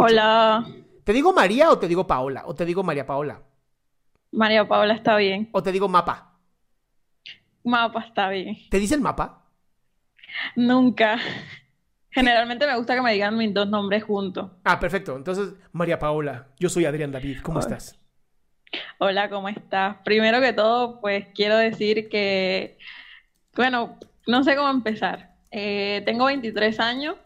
Escucho. Hola, ¿Te digo María o te digo Paola? ¿O te digo María Paola? María Paula está bien. ¿O te digo Mapa? Mapa está bien. ¿Te dicen Mapa? Nunca. Generalmente me gusta que me digan mis dos nombres juntos. Ah, perfecto. Entonces, María Paola, yo soy Adrián David. ¿Cómo Hola. estás? Hola, ¿cómo estás? Primero que todo, pues quiero decir que, bueno, no sé cómo empezar. Eh, tengo 23 años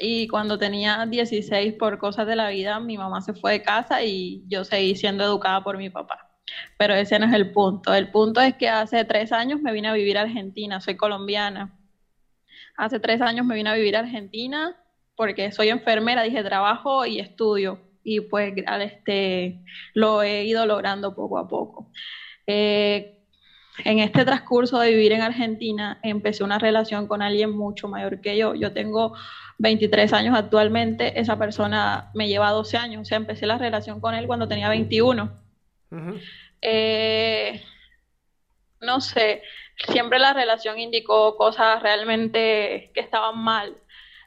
y cuando tenía 16 por cosas de la vida, mi mamá se fue de casa y yo seguí siendo educada por mi papá. Pero ese no es el punto. El punto es que hace tres años me vine a vivir a Argentina, soy colombiana. Hace tres años me vine a vivir a Argentina porque soy enfermera, dije trabajo y estudio. Y pues este, lo he ido logrando poco a poco. Eh, en este transcurso de vivir en Argentina, empecé una relación con alguien mucho mayor que yo. Yo tengo 23 años actualmente, esa persona me lleva 12 años, o sea, empecé la relación con él cuando tenía 21. Ujú. Eh, no sé, siempre la relación indicó cosas realmente que estaban mal,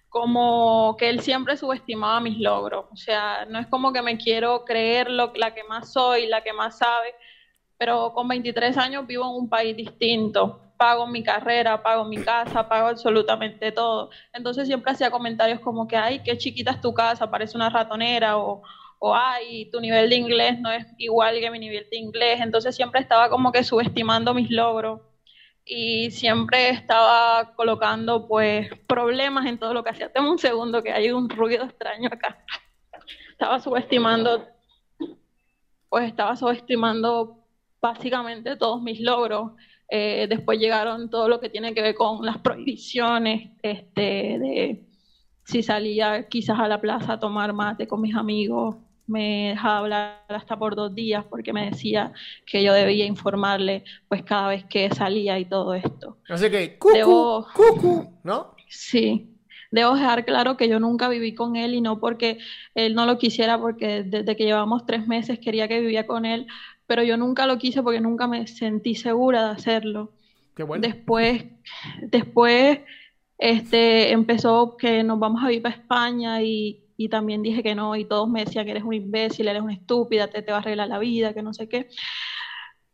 como que él siempre subestimaba mis logros, o sea, no es como que me quiero creer lo, la que más soy, la que más sabe, pero con 23 años vivo en un país distinto, pago mi carrera, pago mi casa, pago absolutamente todo, entonces siempre hacía comentarios como que, ay, qué chiquita es tu casa, parece una ratonera, o o ay, tu nivel de inglés no es igual que mi nivel de inglés, entonces siempre estaba como que subestimando mis logros y siempre estaba colocando pues problemas en todo lo que hacía. Tengo un segundo que hay un ruido extraño acá. Estaba subestimando, pues estaba subestimando básicamente todos mis logros. Eh, después llegaron todo lo que tiene que ver con las prohibiciones, este, de si salía quizás a la plaza a tomar mate con mis amigos, me dejaba hablar hasta por dos días porque me decía que yo debía informarle pues cada vez que salía y todo esto. No sé qué. Cucu, Debo- cucu, ¿no? Sí, debo dejar claro que yo nunca viví con él y no porque él no lo quisiera, porque desde que llevamos tres meses quería que vivía con él, pero yo nunca lo quise porque nunca me sentí segura de hacerlo. Qué bueno. Después, después este, empezó que nos vamos a vivir para España y, y también dije que no y todos me decían que eres un imbécil, eres una estúpida, te, te va a arreglar la vida, que no sé qué,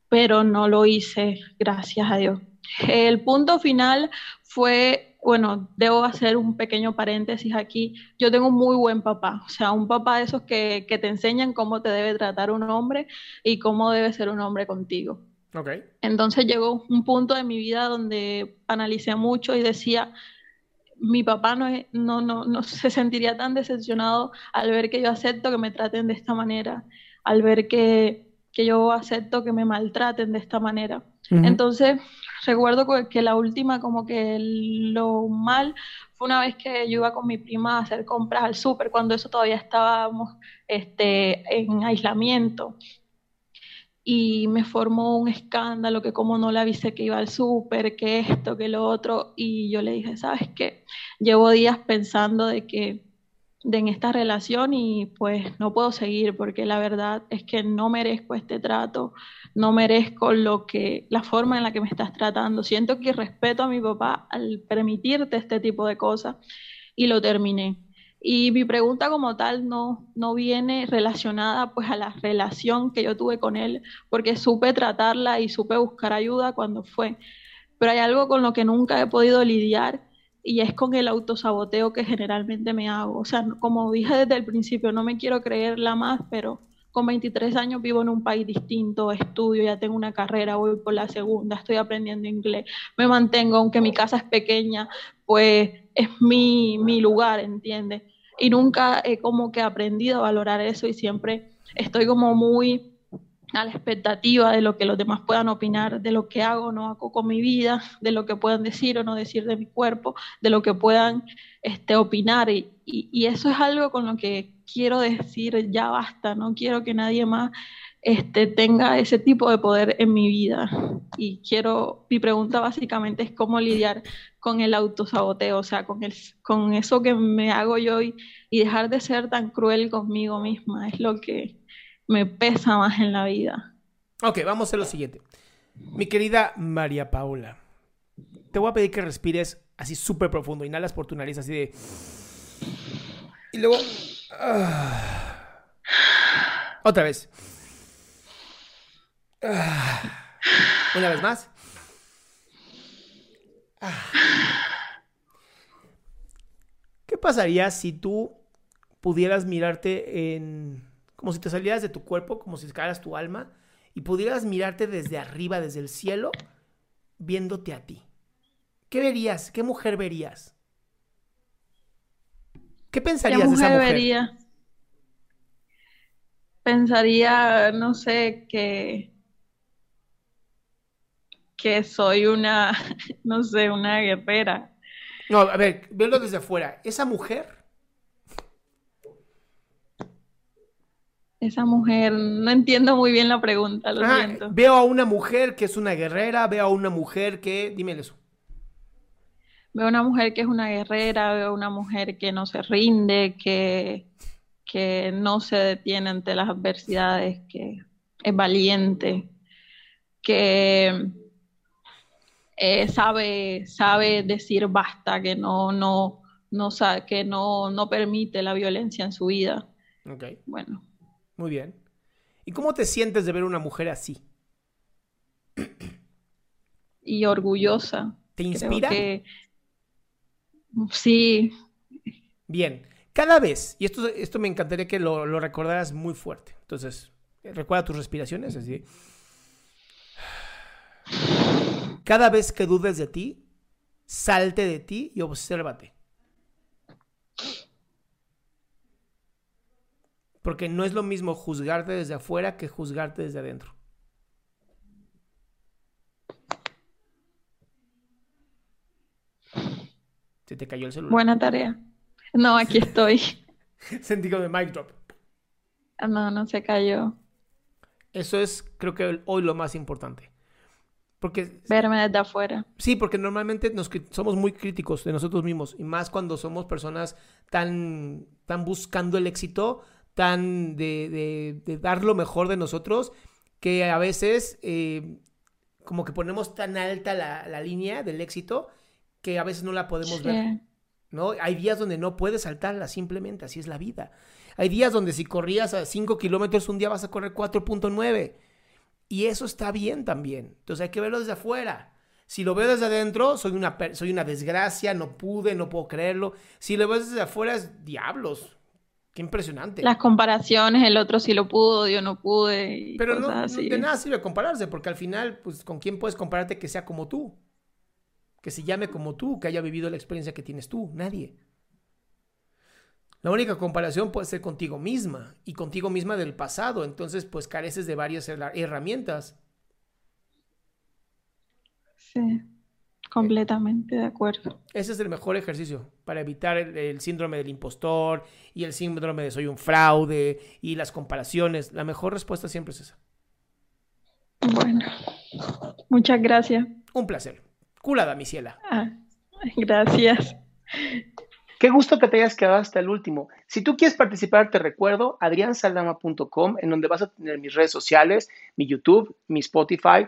pero no lo hice, gracias a Dios. El punto final fue, bueno, debo hacer un pequeño paréntesis aquí. Yo tengo un muy buen papá, o sea, un papá de esos que, que te enseñan cómo te debe tratar un hombre y cómo debe ser un hombre contigo. Ok. Entonces llegó un punto de mi vida donde analicé mucho y decía, mi papá no, no, no, no se sentiría tan decepcionado al ver que yo acepto que me traten de esta manera, al ver que, que yo acepto que me maltraten de esta manera. Entonces, recuerdo que- la última, como que lo mal, fue una vez que yo iba con mi prima a hacer compras al súper, cuando eso todavía estábamos este, en aislamiento. Y me formó un escándalo, que como no le avisé que iba al súper, que esto, que lo otro. Y yo le dije, ¿sabes qué? Llevo días pensando de que de en esta relación y pues no puedo seguir porque la verdad es que no merezco este trato, no merezco lo que la forma en la que me estás tratando. Siento que respeto a mi papá al permitirte este tipo de cosas y lo terminé. Y mi pregunta como tal no, no viene relacionada pues a la relación que yo tuve con él, porque supe tratarla y supe buscar ayuda cuando fue. Pero hay algo con lo que nunca he podido lidiar y es con el autosaboteo que generalmente me hago. O sea, como dije desde el principio, no me quiero creerla más, pero con 23 años vivo en un país distinto, estudio, ya tengo una carrera, voy por la segunda, estoy aprendiendo inglés, me mantengo, aunque mi casa es pequeña, pues es mi, mi lugar, ¿entiendes? Y nunca he como que aprendido a valorar eso y siempre estoy como muy a la expectativa de lo que los demás puedan opinar, de lo que hago o no hago con mi vida, de lo que puedan decir o no decir de mi cuerpo, de lo que puedan este, opinar. Y, eso es algo con lo que quiero decir, ya basta, no quiero que nadie más este, tenga ese tipo de poder en mi vida. Y quiero, mi pregunta básicamente es cómo lidiar con el autosaboteo, o sea, con, el, con eso que me hago yo y, y dejar de ser tan cruel conmigo misma, es lo que me pesa más en la vida. Ok, vamos a hacer lo siguiente. Mi querida María Paula, te voy a pedir que respires así súper profundo. Inhalas por tu nariz así de... Y luego... Ah. Otra vez. Ah. Una vez más. Ah. ¿Qué pasaría si tú pudieras mirarte en como si te salieras de tu cuerpo, como si sacaras tu alma y pudieras mirarte desde arriba, desde el cielo, viéndote a ti. ¿Qué verías? ¿Qué mujer verías? ¿Qué pensarías de esa mujer? Vería? Pensaría, no sé, que que soy una, no sé, una guerrera. No, a ver, verlo desde afuera. Esa mujer Esa mujer, no entiendo muy bien la pregunta, lo siento. Veo a una mujer que es una guerrera, veo a una mujer que, dime eso. Veo a una mujer que es una guerrera, veo a una mujer que no se rinde, que, que no se detiene ante las adversidades, que es valiente, que eh, sabe, sabe decir basta, que no, no, no, que no, no permite la violencia en su vida. Okay. Bueno, muy bien. ¿Y cómo te sientes de ver una mujer así? Y orgullosa. ¿Te inspira? Sí. Bien. Cada vez, y esto, esto me encantaría que lo, lo recordaras muy fuerte. Entonces, recuerda tus respiraciones, así. Cada vez que dudes de ti, salte de ti y obsérvate. Porque no es lo mismo juzgarte desde afuera que juzgarte desde adentro. Se te cayó el celular. Buena tarea. No, aquí estoy. Sentí como de mic drop. Ah, no, no se cayó. Eso es, creo que hoy lo más importante. Porque, Verme desde afuera. Sí, porque normalmente nos, somos muy críticos de nosotros mismos. Y más cuando somos personas tan, tan buscando el éxito, tan de, dar lo mejor de nosotros, que a veces eh, como que ponemos tan alta la, línea del éxito que a veces no la podemos ver. ¿no? Hay días donde no puedes saltarla, simplemente así es la vida. Hay días donde si corrías a 5 kilómetros, un día vas a correr 4.9. Y eso está bien también. Entonces hay que verlo desde afuera. Si lo veo desde adentro, soy una, soy una desgracia, no pude, no puedo creerlo. Si lo veo desde afuera, es diablos. Qué impresionante. Las comparaciones, el otro sí lo pudo, yo no pude. Pero no, de nada sirve compararse, porque al final, pues, ¿con quién puedes compararte que sea como tú? Que se llame como tú, que haya vivido la experiencia que tienes tú. Nadie. La única comparación puede ser contigo misma y contigo misma del pasado. Entonces, pues careces de varias herramientas. Sí. Completamente de acuerdo. Ese es el mejor ejercicio para evitar el, síndrome del impostor y el síndrome de soy un fraude y las comparaciones. La mejor respuesta siempre es esa. Bueno, muchas gracias. Un placer. Culada, mi ciela. Ah, gracias. Qué gusto que te hayas quedado hasta el último. Si tú quieres participar, te recuerdo adriansaldama.com, en donde vas a tener mis redes sociales, mi YouTube, mi Spotify,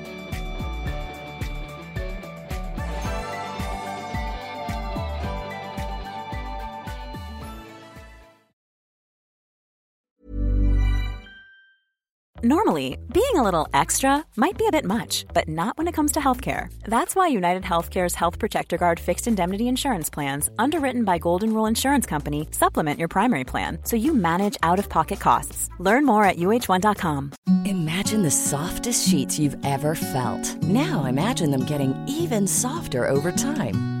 Normally, being a little extra might be a bit much, but not when it comes to healthcare. That's why United Healthcare's Health Protector Guard fixed indemnity insurance plans, underwritten by Golden Rule Insurance Company, supplement your primary plan so you manage out of pocket costs. Learn more at uh1.com. Imagine the softest sheets you've ever felt. Now imagine them getting even softer over time.